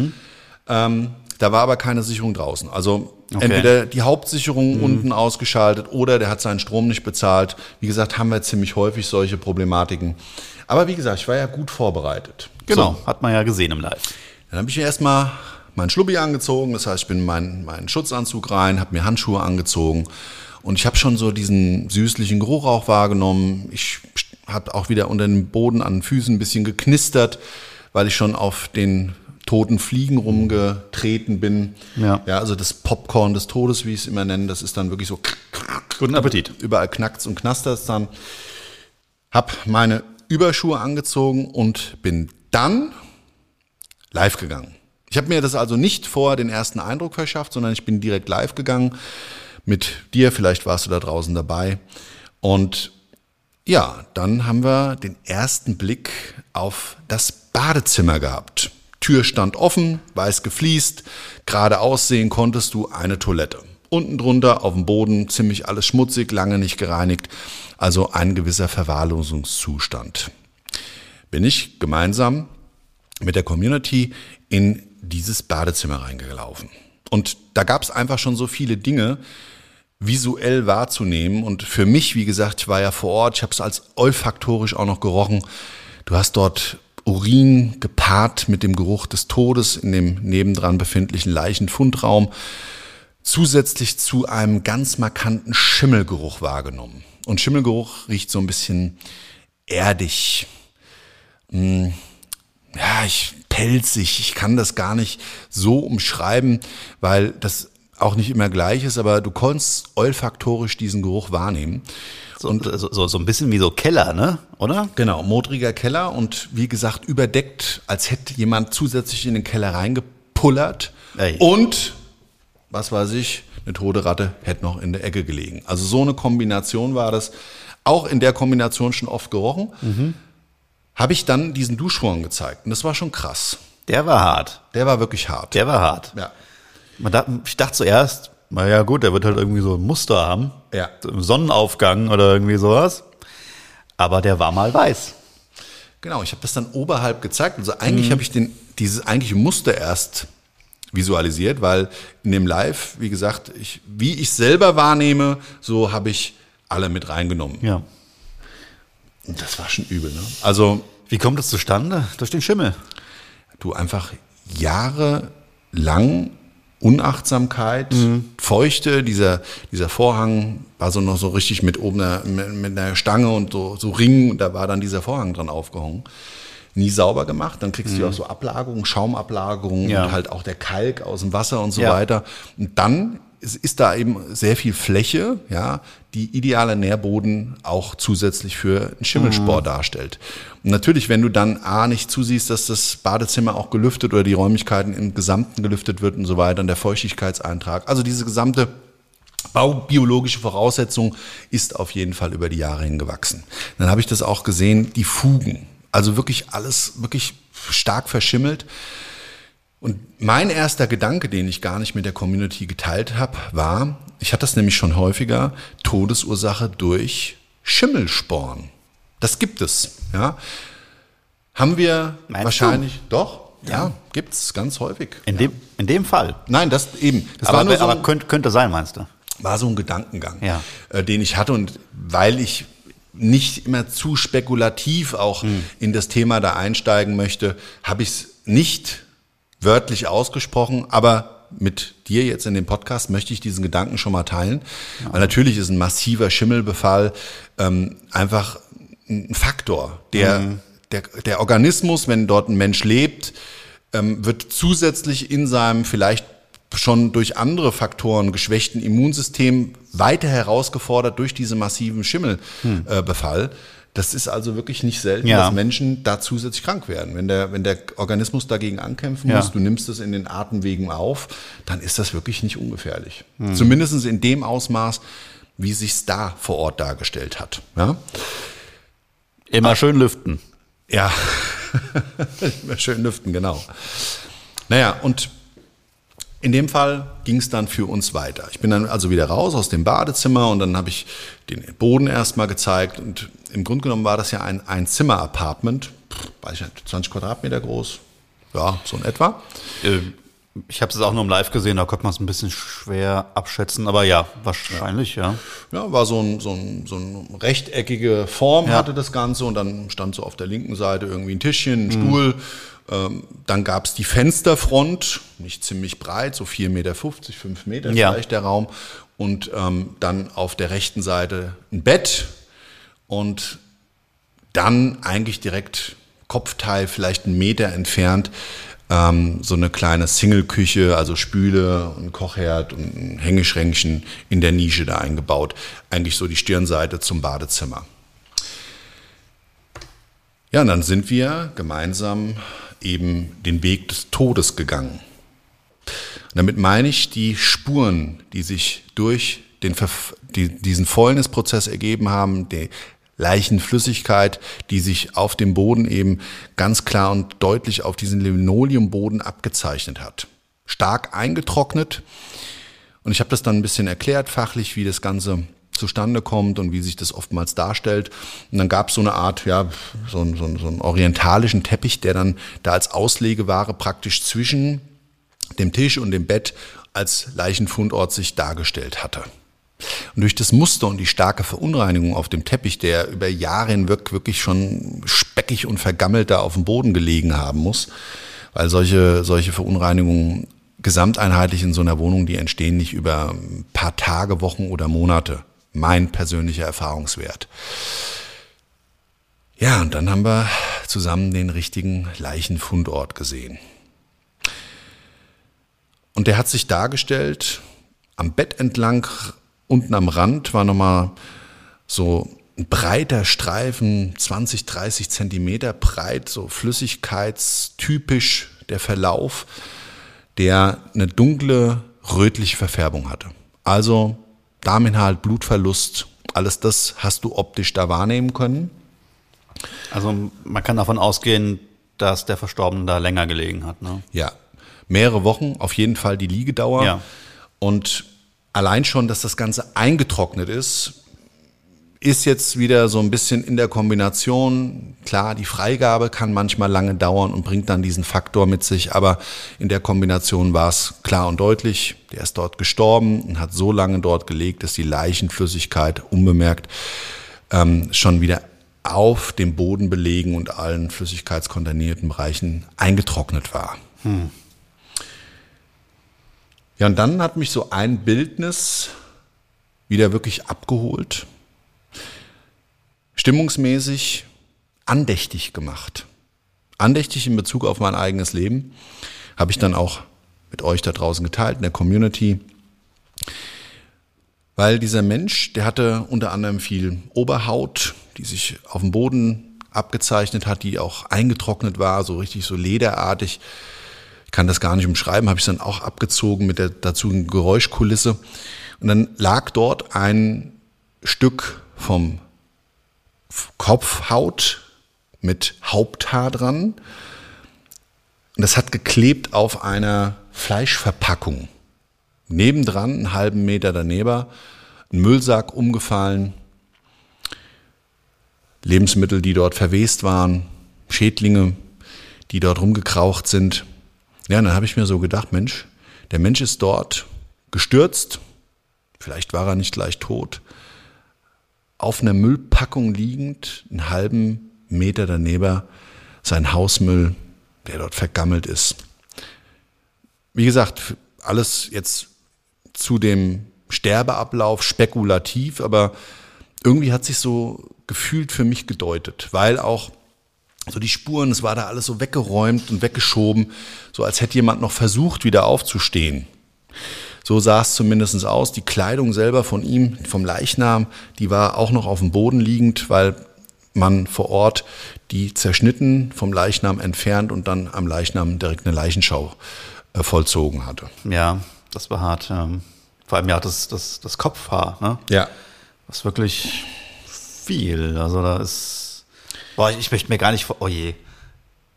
Ähm, da war aber keine Sicherung draußen. Also Okay. entweder die Hauptsicherung unten ausgeschaltet oder der hat seinen Strom nicht bezahlt. Wie gesagt, haben wir ziemlich häufig solche Problematiken. Aber wie gesagt, ich war ja gut vorbereitet. Genau, So, hat man ja gesehen im Live. dann habe ich mir erstmal meinen Schlubbi angezogen, das heißt, ich bin in meinen, meinen Schutzanzug rein, habe mir Handschuhe angezogen und ich habe schon so diesen süßlichen Geruch auch wahrgenommen. Ich habe auch wieder unter dem Boden an den Füßen ein bisschen geknistert, weil ich schon auf den toten Fliegen rumgetreten bin. Ja. ja, also das Popcorn des Todes, wie ich es immer nenne, das ist dann wirklich so Guten Appetit. überall knackt's und knastert's dann. Hab meine Überschuhe angezogen und bin dann live gegangen. Ich habe mir das also nicht vorher den ersten Eindruck verschafft, sondern ich bin direkt live gegangen mit dir. Vielleicht warst du da draußen dabei. Und ja, dann haben wir den ersten Blick auf das Badezimmer gehabt. Tür stand offen, weiß gefliest, geradeaus sehen konntest du eine Toilette. Unten drunter auf dem Boden ziemlich alles schmutzig, lange nicht gereinigt, also ein gewisser Verwahrlosungszustand. Bin ich gemeinsam mit der Community in dieses Badezimmer reingelaufen. Und da gab es einfach schon so viele Dinge visuell wahrzunehmen. Und für mich, wie gesagt, ich war ja vor Ort, ich habe es als olfaktorisch auch noch gerochen. Du hast dort Urin gepaart mit dem Geruch des Todes in dem nebendran befindlichen Leichenfundraum zusätzlich zu einem ganz markanten Schimmelgeruch wahrgenommen. Und Schimmelgeruch riecht so ein bisschen erdig, Mm, ja, ich pelzig, ich kann das gar nicht so umschreiben, weil das auch nicht immer gleich ist, aber du konntest olfaktorisch diesen Geruch wahrnehmen. So, so, so, so ein bisschen wie so Keller, ne? Oder? Genau, modriger Keller und wie gesagt überdeckt, als hätte jemand zusätzlich in den Keller reingepullert. Ey. Und, was weiß ich, eine tote Ratte hätte noch in der Ecke gelegen. Also so eine Kombination war das. Auch in der Kombination schon oft gerochen. Habe ich dann diesen Duschvorhang gezeigt. Und das war schon krass. Der war hart. Der war wirklich hart. Der war hart. ja. Man da, ich dachte zuerst, na ja gut, der wird halt irgendwie so ein Muster haben. Ja. Sonnenaufgang oder irgendwie sowas. Aber der war mal weiß. Genau, ich habe das dann oberhalb gezeigt. Also eigentlich habe ich den, dieses eigentliche Muster erst visualisiert, weil in dem Live, wie gesagt, ich, wie ich selber wahrnehme, so habe ich alle mit reingenommen. Ja. Und das war schon übel. Ne? Also Wie kommt das zustande? Durch den Schimmel. du einfach jahrelang Unachtsamkeit, Feuchte, dieser, dieser Vorhang war so noch so richtig mit oben einer, mit, mit einer Stange und so, so Ringen und da war dann dieser Vorhang dran aufgehangen. Nie sauber gemacht, dann kriegst du auch so Ablagerungen, Schaumablagerungen Ja. und halt auch der Kalk aus dem Wasser und so Ja. weiter. Und dann ist, ist da eben sehr viel Fläche, ja, die idealer Nährboden auch zusätzlich für einen Schimmelspor darstellt. Und natürlich, wenn du dann A nicht zusiehst, dass das Badezimmer auch gelüftet oder die Räumlichkeiten im Gesamten gelüftet wird und so weiter, und der Feuchtigkeitseintrag, also diese gesamte baubiologische Voraussetzung ist auf jeden Fall über die Jahre hingewachsen. Dann habe ich das auch gesehen, die Fugen. Also wirklich alles wirklich stark verschimmelt. Und mein erster Gedanke, den ich gar nicht mit der Community geteilt habe, war, ich hatte das nämlich schon häufiger, Todesursache durch Schimmelsporn. Das gibt es. Ja. Haben wir Meinst wahrscheinlich, doch, ja, gibt's ganz häufig. In, dem, in dem Fall. Nein, das eben. Das aber war nur so aber ein, könnte, könnte sein, meinst du? war so ein Gedankengang, Ja. äh, den ich hatte und weil ich nicht immer zu spekulativ auch Hm. in das Thema da einsteigen möchte, habe ich es nicht wörtlich ausgesprochen, aber mit dir jetzt in dem Podcast möchte ich diesen Gedanken schon mal teilen, weil natürlich ist ein massiver Schimmelbefall ähm, einfach ein Faktor, der, Mhm. der, der Organismus, wenn dort ein Mensch lebt, ähm, wird zusätzlich in seinem vielleicht schon durch andere Faktoren geschwächten Immunsystem weiter herausgefordert durch diese massiven Schimmelbefall. Äh, Befall. Das ist also wirklich nicht selten, Ja. dass Menschen da zusätzlich krank werden. Wenn der, wenn der Organismus dagegen ankämpfen Ja. muss, du nimmst es in den Atemwegen auf, dann ist das wirklich nicht ungefährlich. Zumindest in dem Ausmaß, wie sich's da vor Ort dargestellt hat. Ja, Immer schön lüften. ja. Immer schön lüften, genau. Naja, und in dem Fall ging es dann für uns weiter. Ich bin dann also wieder raus aus dem Badezimmer und dann habe ich den Boden erstmal gezeigt. Und im Grunde genommen war das ja ein Ein-Zimmer-Apartment, Pff, weiß ich nicht, 20 Quadratmeter groß. Ja, so in etwa. Äh, Ich habe es auch nur im Live gesehen, da konnte man es ein bisschen schwer abschätzen, aber ja, wahrscheinlich, ja. Ja, war so ein, so ein, so ein rechteckige Form Ja. hatte das Ganze und dann stand so auf der linken Seite irgendwie ein Tischchen, ein Stuhl. Ähm, dann gab es die Fensterfront, nicht ziemlich breit, so 4,50 Meter, 5 Meter Ja. vielleicht der Raum. Und ähm, dann auf der rechten Seite ein Bett und dann eigentlich direkt Kopfteil, vielleicht einen Meter entfernt, ähm, so eine kleine Single-Küche, also Spüle, ein Kochherd und ein Hängeschränkchen in der Nische da eingebaut. Eigentlich so die Stirnseite zum Badezimmer. Ja, und dann sind wir gemeinsam eben den Weg des Todes gegangen. Und damit meine ich die Spuren, die sich durch den, diesen Fäulnisprozess ergeben haben, die Leichenflüssigkeit, die sich auf dem Boden eben ganz klar und deutlich auf diesen Linoleumboden abgezeichnet hat. Stark eingetrocknet. Und ich habe das dann ein bisschen erklärt, fachlich, wie das Ganze zustande kommt und wie sich das oftmals darstellt. Und dann gab es so eine Art, ja, so, so, so einen orientalischen Teppich, der dann da als Auslegeware praktisch zwischen dem Tisch und dem Bett als Leichenfundort sich dargestellt hatte. Und durch das Muster und die starke Verunreinigung auf dem Teppich, der über Jahre hinweg wirklich schon speckig und vergammelt da auf dem Boden gelegen haben muss, weil solche, solche Verunreinigungen gesamteinheitlich in so einer Wohnung, die entstehen nicht über ein paar Tage, Wochen oder Monate. Mein persönlicher Erfahrungswert. Ja, und dann haben wir zusammen den richtigen Leichenfundort gesehen. Und der hat sich dargestellt, am Bett entlang, unten am Rand war nochmal so ein breiter Streifen, 20, 30 Zentimeter breit, so flüssigkeitstypisch der Verlauf, der eine dunkle, rötliche Verfärbung hatte. Also Darminhalt, Blutverlust, alles das hast du optisch da wahrnehmen können. Also man kann davon ausgehen, dass der Verstorbene da länger gelegen hat. Ne? Ja, mehrere Wochen, auf jeden Fall die Liegedauer. Ja. Und allein schon, dass das Ganze eingetrocknet ist, ist jetzt wieder so ein bisschen in der Kombination. Klar, die Freigabe kann manchmal lange dauern und bringt dann diesen Faktor mit sich, aber in der Kombination war es klar und deutlich. Der ist dort gestorben und hat so lange dort gelegt, dass die Leichenflüssigkeit unbemerkt ähm, schon wieder auf dem Boden belegen und allen flüssigkeitskontaminierten Bereichen eingetrocknet war. Ja, und dann hat mich so ein Bildnis wieder wirklich abgeholt, stimmungsmäßig andächtig gemacht. Andächtig in Bezug auf mein eigenes Leben habe ich dann auch mit euch da draußen geteilt in der Community. Weil dieser Mensch, der hatte unter anderem viel Oberhaut, die sich auf dem Boden abgezeichnet hat, die auch eingetrocknet war, so richtig so lederartig. Kann das gar nicht umschreiben, habe ich dann auch abgezogen mit der dazu Geräuschkulisse. Und dann lag dort ein Stück vom Kopfhaut mit Haupthaar dran. Und das hat geklebt auf einer Fleischverpackung. Nebendran, einen halben Meter daneben, ein Müllsack umgefallen, Lebensmittel, die dort verwest waren, Schädlinge, die dort rumgekraucht sind. Ja, dann habe ich mir so gedacht, Mensch, der Mensch ist dort gestürzt, vielleicht war er nicht gleich tot, auf einer Müllpackung liegend, einen halben Meter daneben, sein Hausmüll, der dort vergammelt ist. Wie gesagt, alles jetzt zu dem Sterbeablauf spekulativ, aber irgendwie hat sich so gefühlt für mich gedeutet, weil auch so die Spuren, es war da alles so weggeräumt und weggeschoben, so als hätte jemand noch versucht, wieder aufzustehen. So sah es zumindest aus. Die Kleidung selber von ihm, vom Leichnam, die war auch noch auf dem Boden liegend, weil man vor Ort die zerschnitten vom Leichnam entfernt und dann am Leichnam direkt eine Leichenschau äh, vollzogen hatte. Ja, das war hart. Ähm, vor allem ja das, das, das Kopfhaar, ne? Ja. Das wirklich viel. Also da ist. Boah, ich möchte mir gar nicht vor. Oh je.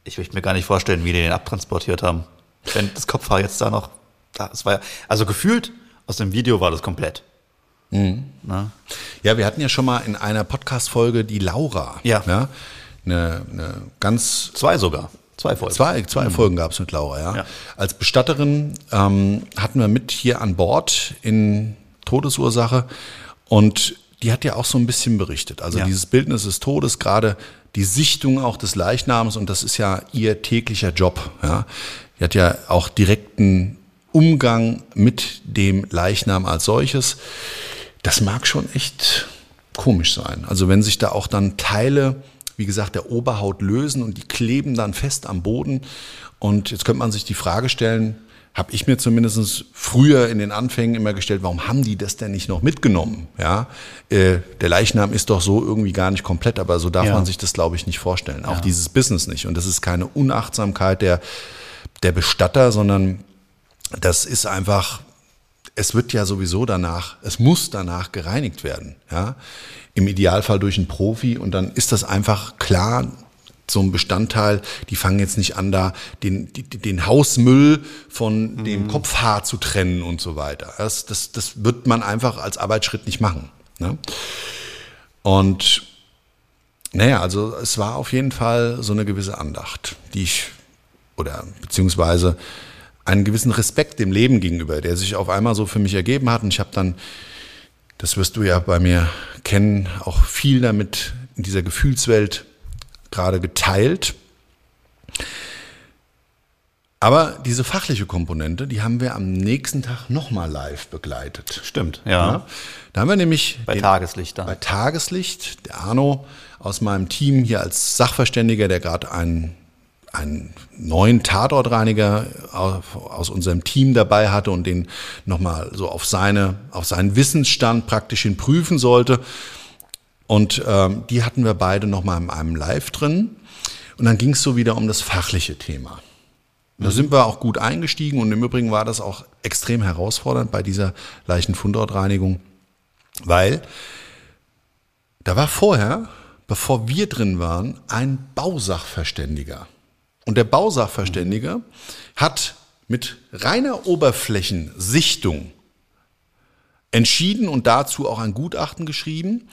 Ich möchte mir gar nicht vorstellen, wie die den abtransportiert haben. Wenn das Kopfhaar jetzt da noch. Das war ja. Also gefühlt, aus dem Video war das komplett. Na? Ja, wir hatten ja schon mal in einer Podcast-Folge die Laura. Ja. ja eine, eine ganz Zwei sogar. Zwei Folgen. Zwei, zwei Folgen gab es mit Laura, ja. Ja. Als Bestatterin ähm, hatten wir mit hier an Bord in Todesursache und die hat ja auch so ein bisschen berichtet. Also Ja. dieses Bildnis des Todes, gerade die Sichtung auch des Leichnams und das ist ja ihr täglicher Job. Ja. Die hat ja auch direkten Umgang mit dem Leichnam als solches. Das mag schon echt komisch sein. Also wenn sich da auch dann Teile, wie gesagt, der Oberhaut lösen und die kleben dann fest am Boden. Und jetzt könnte man sich die Frage stellen, habe ich mir zumindest früher in den Anfängen immer gestellt, warum haben die das denn nicht noch mitgenommen? Ja, äh, der Leichnam ist doch so irgendwie gar nicht komplett, aber so darf Ja. man sich das, glaube ich, nicht vorstellen. Auch dieses Business nicht. Und das ist keine Unachtsamkeit der, der Bestatter, sondern das ist einfach, es wird ja sowieso danach, es muss danach gereinigt werden. Ja? Im Idealfall durch einen Profi und dann ist das einfach klar, so ein Bestandteil, die fangen jetzt nicht an, da den, den Hausmüll von dem Kopfhaar zu trennen und so weiter. Das, das, das wird man einfach als Arbeitsschritt nicht machen. Ne? Und naja, also es war auf jeden Fall so eine gewisse Andacht, die ich, oder beziehungsweise einen gewissen Respekt dem Leben gegenüber, der sich auf einmal so für mich ergeben hat. Und ich habe dann, das wirst du ja bei mir kennen, auch viel damit in dieser Gefühlswelt gerade geteilt. Aber diese fachliche Komponente, die haben wir am nächsten Tag nochmal live begleitet. Stimmt, ja. Ja. Da haben wir nämlich Bei den- Tageslicht dann. bei Tageslicht, der Arno aus meinem Team hier als Sachverständiger, der gerade einen, einen neuen Tatortreiniger aus unserem Team dabei hatte und den nochmal so auf, seine, auf seinen Wissensstand praktisch hin prüfen sollte. Und ähm, die hatten wir beide nochmal in einem Live drin. Und dann ging es so wieder um das fachliche Thema. Da sind wir auch gut eingestiegen und im Übrigen war das auch extrem herausfordernd bei dieser Leichenfundortreinigung, weil da war vorher, bevor wir drin waren, ein Bausachverständiger. Und der Bausachverständige hat mit reiner Oberflächensichtung entschieden und dazu auch ein Gutachten geschrieben,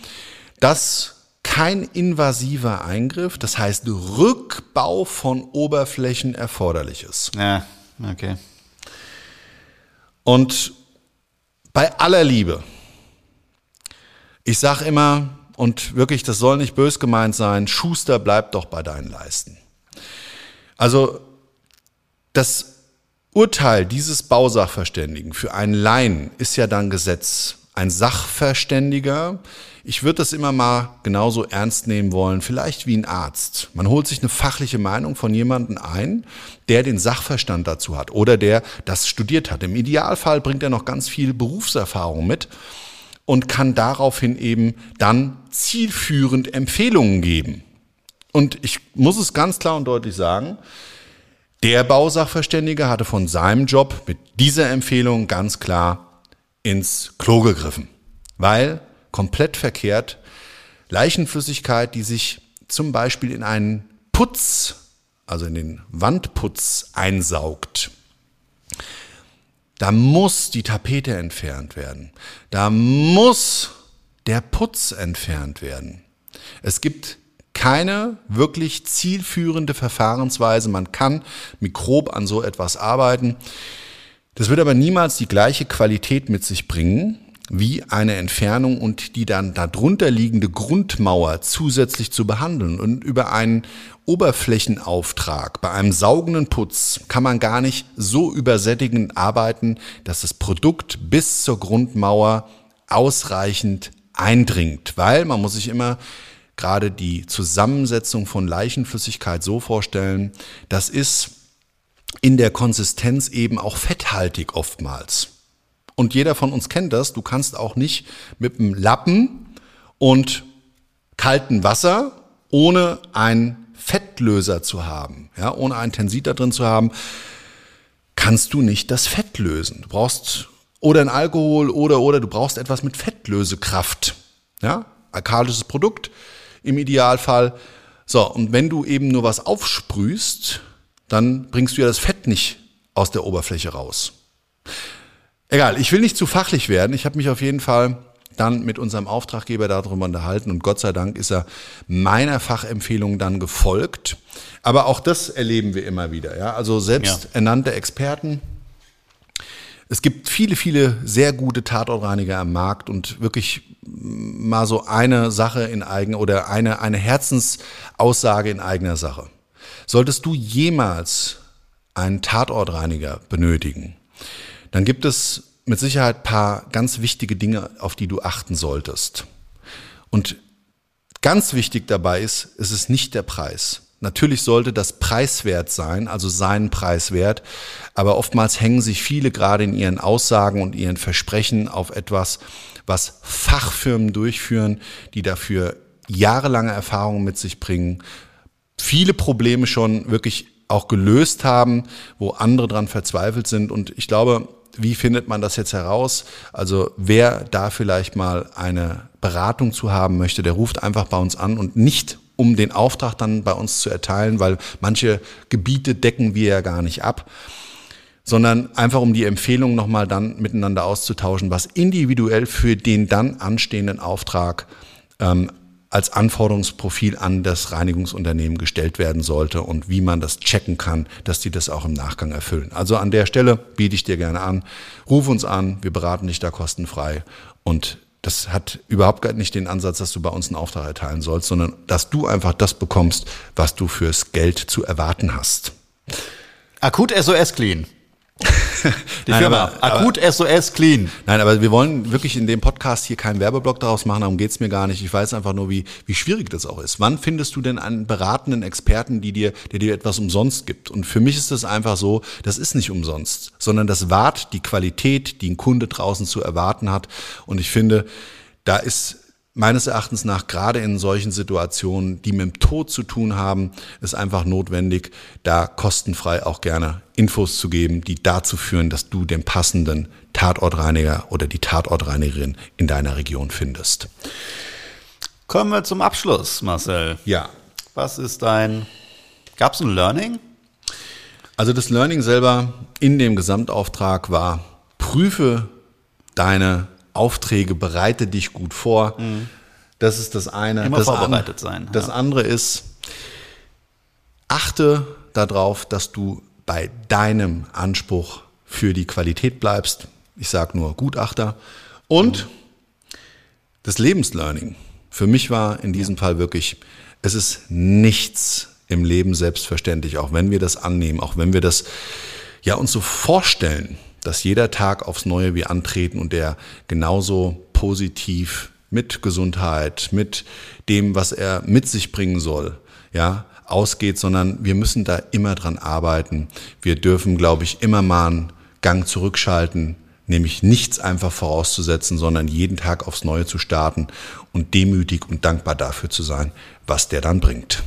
dass kein invasiver Eingriff, das heißt Rückbau von Oberflächen erforderlich ist. Ja, okay. Und bei aller Liebe, ich sag immer, und wirklich, das soll nicht bös gemeint sein, Schuster, bleib doch bei deinen Leisten. Also das Urteil dieses Bausachverständigen für einen Laien ist ja dann Gesetz. Ein Sachverständiger, ich würde das immer mal genauso ernst nehmen wollen, vielleicht wie ein Arzt. Man holt sich eine fachliche Meinung von jemandem ein, der den Sachverstand dazu hat oder der das studiert hat. Im Idealfall bringt er noch ganz viel Berufserfahrung mit und kann daraufhin eben dann zielführend Empfehlungen geben. Und ich muss es ganz klar und deutlich sagen, der Bausachverständige hatte von seinem Job mit dieser Empfehlung ganz klar ins Klo gegriffen. Weil komplett verkehrt Leichenflüssigkeit, die sich zum Beispiel in einen Putz, also in den Wandputz einsaugt, da muss die Tapete entfernt werden. Da muss der Putz entfernt werden. Es gibt keine wirklich zielführende Verfahrensweise. Man kann mikrob an so etwas arbeiten. Das wird aber niemals die gleiche Qualität mit sich bringen wie eine Entfernung und die dann darunter liegende Grundmauer zusätzlich zu behandeln. Und über einen Oberflächenauftrag bei einem saugenden Putz kann man gar nicht so übersättigend arbeiten, dass das Produkt bis zur Grundmauer ausreichend eindringt, weil man muss sich immer gerade die Zusammensetzung von Leichenflüssigkeit so vorstellen, das ist in der Konsistenz eben auch fetthaltig oftmals. Und jeder von uns kennt das. Du kannst auch nicht mit einem Lappen und kaltem Wasser ohne einen Fettlöser zu haben, ja, ohne einen Tensit da drin zu haben, kannst du nicht das Fett lösen. Du brauchst oder ein Alkohol oder oder du brauchst etwas mit Fettlösekraft, ja, alkalisches Produkt im Idealfall. So und wenn du eben nur was aufsprühst, dann bringst du ja das Fett nicht aus der Oberfläche raus. Egal, ich will nicht zu fachlich werden. Ich habe mich auf jeden Fall dann mit unserem Auftraggeber darüber unterhalten und Gott sei Dank ist er meiner Fachempfehlung dann gefolgt. Aber auch das erleben wir immer wieder. Ja? Also selbst ja. ernannte Experten. Es gibt viele, viele sehr gute Tatortreiniger am Markt und wirklich mal so eine Sache in eigen oder eine, eine Herzensaussage in eigener Sache. Solltest du jemals einen Tatortreiniger benötigen, dann gibt es mit Sicherheit paar ganz wichtige Dinge, auf die du achten solltest. Und ganz wichtig dabei ist, es ist nicht der Preis. Natürlich sollte das preiswert sein, also seinen Preiswert, aber oftmals hängen sich viele gerade in ihren Aussagen und ihren Versprechen auf etwas, was Fachfirmen durchführen, die dafür jahrelange Erfahrungen mit sich bringen, viele Probleme schon wirklich auch gelöst haben, wo andere dran verzweifelt sind. Und ich glaube, wie findet man das jetzt heraus? Also wer da vielleicht mal eine Beratung zu haben möchte, der ruft einfach bei uns an und nicht um den Auftrag dann bei uns zu erteilen, weil manche Gebiete decken wir ja gar nicht ab, sondern einfach um die Empfehlung nochmal dann miteinander auszutauschen, was individuell für den dann anstehenden Auftrag ähm, als Anforderungsprofil an das Reinigungsunternehmen gestellt werden sollte und wie man das checken kann, dass die das auch im Nachgang erfüllen. Also an der Stelle biete ich dir gerne an, ruf uns an, wir beraten dich da kostenfrei und das hat überhaupt nicht den Ansatz, dass du bei uns einen Auftrag erteilen sollst, sondern dass du einfach das bekommst, was du fürs Geld zu erwarten hast. Akut SOS Clean. Die nein, Firma aber, Akut aber, SOS Clean. Nein, aber wir wollen wirklich in dem Podcast hier keinen Werbeblock daraus machen, darum geht's mir gar nicht. Ich weiß einfach nur, wie, wie schwierig das auch ist. Wann findest du denn einen beratenden Experten, die dir, der dir etwas umsonst gibt? Und für mich ist das einfach so, das ist nicht umsonst, sondern das wahrt die Qualität, die ein Kunde draußen zu erwarten hat. Und ich finde, da ist meines Erachtens nach gerade in solchen Situationen, die mit dem Tod zu tun haben, ist einfach notwendig, da kostenfrei auch gerne Infos zu geben, die dazu führen, dass du den passenden Tatortreiniger oder die Tatortreinigerin in deiner Region findest. Kommen wir zum Abschluss, Marcel. Ja. Was ist dein, gab es ein Learning? Also das Learning selber in dem Gesamtauftrag war, prüfe deine Aufträge, bereite dich gut vor. Mhm. Das ist das eine. Immer das vorbereitet an, sein. Das ja. andere ist, achte darauf, dass du bei deinem Anspruch für die Qualität bleibst. Ich sage nur Gutachter. Und mhm. das Lebenslearning. Für mich war in diesem Fall wirklich, es ist nichts im Leben selbstverständlich, auch wenn wir das annehmen, auch wenn wir das ja uns so vorstellen dass jeder Tag aufs Neue wir antreten und der genauso positiv mit Gesundheit, mit dem, was er mit sich bringen soll, ja, ausgeht, sondern wir müssen da immer dran arbeiten. Wir dürfen, glaube ich, immer mal einen Gang zurückschalten, nämlich nichts einfach vorauszusetzen, sondern jeden Tag aufs Neue zu starten und demütig und dankbar dafür zu sein, was der dann bringt.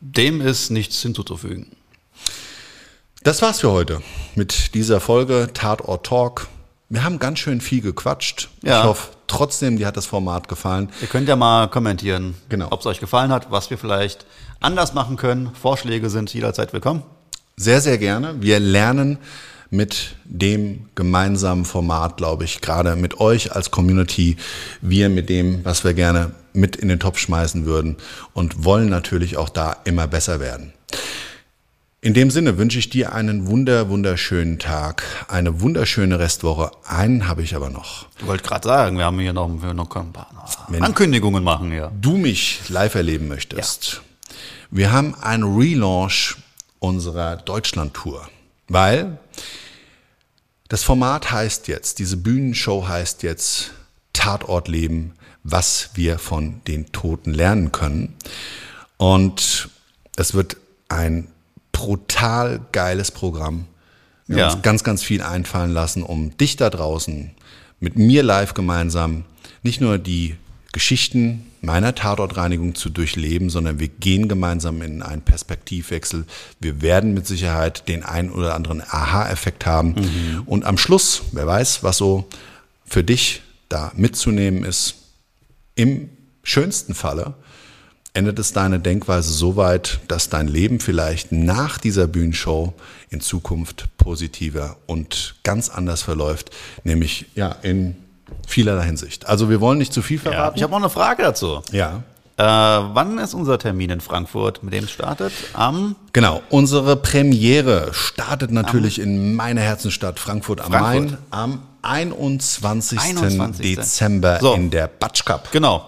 Dem ist nichts hinzuzufügen. Das war's für heute mit dieser Folge Tatort Talk. Wir haben ganz schön viel gequatscht. Ja. Ich hoffe trotzdem, dir hat das Format gefallen. Ihr könnt ja mal kommentieren, Genau. ob es euch gefallen hat, was wir vielleicht anders machen können. Vorschläge sind jederzeit willkommen. Sehr, sehr gerne. Wir lernen mit dem gemeinsamen Format, glaube ich, gerade mit euch als Community, wir mit dem, was wir gerne mit in den Topf schmeißen würden und wollen natürlich auch da immer besser werden. In dem Sinne wünsche ich dir einen wunder, wunderschönen Tag, eine wunderschöne Restwoche. Einen habe ich aber noch. Ich wollte gerade sagen, wir haben hier noch, wir noch ein paar Wenn- Ankündigungen machen hier. du mich live erleben möchtest, wir haben einen Relaunch unserer Deutschland-Tour, weil das Format heißt jetzt, diese Bühnenshow heißt jetzt Tatortleben, was wir von den Toten lernen können. Und es wird ein brutal geiles Programm. Wir Ja. haben uns ganz, ganz viel einfallen lassen, um dich da draußen mit mir live gemeinsam nicht nur die Geschichten meiner Tatortreinigung zu durchleben, sondern wir gehen gemeinsam in einen Perspektivwechsel. Wir werden mit Sicherheit den einen oder anderen Aha-Effekt haben. Und am Schluss, wer weiß, was so für dich da mitzunehmen ist, im schönsten Falle endet es deine Denkweise so weit, dass dein Leben vielleicht nach dieser Bühnenshow in Zukunft positiver und ganz anders verläuft, nämlich ja in vielerlei Hinsicht. Also wir wollen nicht zu viel Ja, verraten. ich habe noch eine Frage dazu. ja. Äh, wann ist unser Termin in Frankfurt, mit dem es startet? Am Genau, unsere Premiere startet natürlich in meiner Herzensstadt Frankfurt am Frankfurt. Main am 21. 21.. Dezember So. in der Batsch Cup. Genau.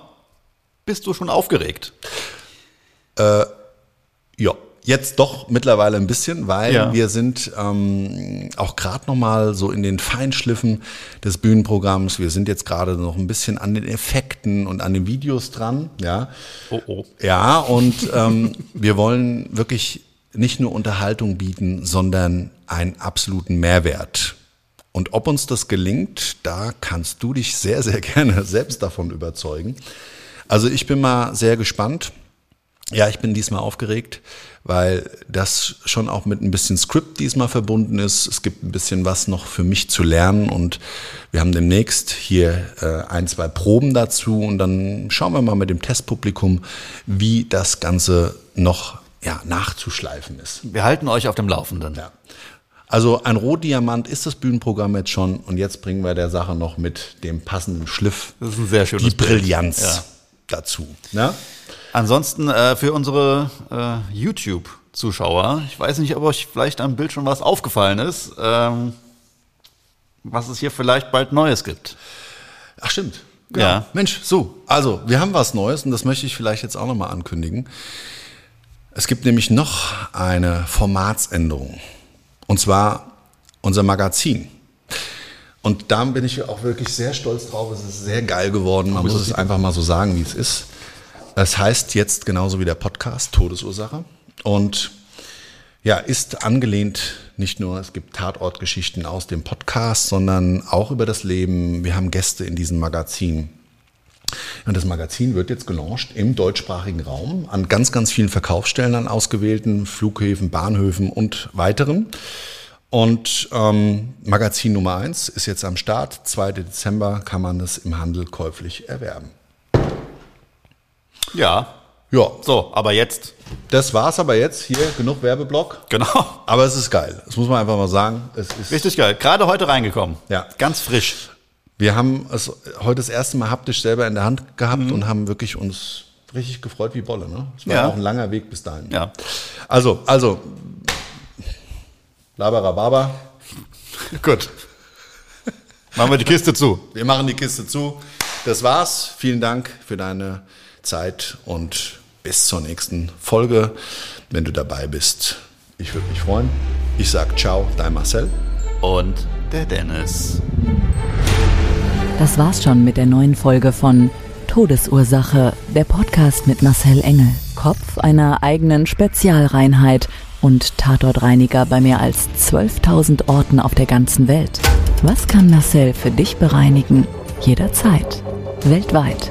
Bist du schon aufgeregt? Ja, jetzt doch mittlerweile ein bisschen, weil Ja. wir sind ähm, auch gerade noch mal so in den Feinschliffen des Bühnenprogramms. Wir sind jetzt gerade noch ein bisschen an den Effekten und an den Videos dran. Ja, Oh, oh. ja und ähm, wir wollen wirklich nicht nur Unterhaltung bieten, sondern einen absoluten Mehrwert. Und ob uns das gelingt, da kannst du dich sehr, sehr gerne selbst davon überzeugen. Also ich bin mal sehr gespannt. Ja, ich bin diesmal aufgeregt, weil das schon auch mit ein bisschen Skript diesmal verbunden ist. Es gibt ein bisschen was noch für mich zu lernen und wir haben demnächst hier äh, ein, zwei Proben dazu und dann schauen wir mal mit dem Testpublikum, wie das Ganze noch ja, nachzuschleifen ist. Wir halten euch auf dem Laufenden. Ja. Also ein Rohdiamant ist das Bühnenprogramm jetzt schon und jetzt bringen wir der Sache noch mit dem passenden Schliff Das ist ein sehr schönes die Bild. Brillanz Ja. dazu. Ne? Ansonsten äh, für unsere äh, YouTube-Zuschauer, ich weiß nicht, ob euch vielleicht am Bild schon was aufgefallen ist, ähm, was es hier vielleicht bald Neues gibt. Ach stimmt. Ja. Mensch, so, also wir haben was Neues und das möchte ich vielleicht jetzt auch nochmal ankündigen. Es gibt nämlich noch eine Formatsänderung. Und zwar unser Magazin. Und da bin ich auch wirklich sehr stolz drauf. Es ist sehr geil geworden. Man muss es einfach mal so sagen, wie es ist. Es heißt jetzt genauso wie der Podcast Todesursache. Und ja, ist angelehnt nicht nur, es gibt Tatortgeschichten aus dem Podcast, sondern auch über das Leben. Wir haben Gäste in diesem Magazin. Und das Magazin wird jetzt gelauncht im deutschsprachigen Raum an ganz, ganz vielen Verkaufsstellen an ausgewählten Flughäfen, Bahnhöfen und weiteren. Und ähm, Magazin Nummer eins ist jetzt am Start. 2. Dezember kann man es im Handel käuflich erwerben. Ja. Ja, So, aber jetzt, das war's aber jetzt. Hier genug Werbeblock. genau. Aber es ist geil. Das muss man einfach mal sagen. Es ist Richtig geil. Gerade heute reingekommen. Ja. Ganz frisch. Wir haben es heute das erste Mal haptisch selber in der Hand gehabt und haben wirklich uns richtig gefreut wie Bolle. Ne? Es war Ja. auch ein langer Weg bis dahin. Ja. Also, also, Labarababa, Gut. Machen wir die Kiste zu. wir machen die Kiste zu. Das war's. Vielen Dank für deine Zeit und bis zur nächsten Folge, wenn du dabei bist. Ich würde mich freuen. Ich sag ciao, dein Marcel. Und der Dennis. Das war's schon mit der neuen Folge von Todesursache, der Podcast mit Marcel Engel. Kopf einer eigenen Spezialreinheit und Tatortreiniger bei mehr als 12.000 Orten auf der ganzen Welt. Was kann Marcel für dich bereinigen? Jederzeit. Weltweit.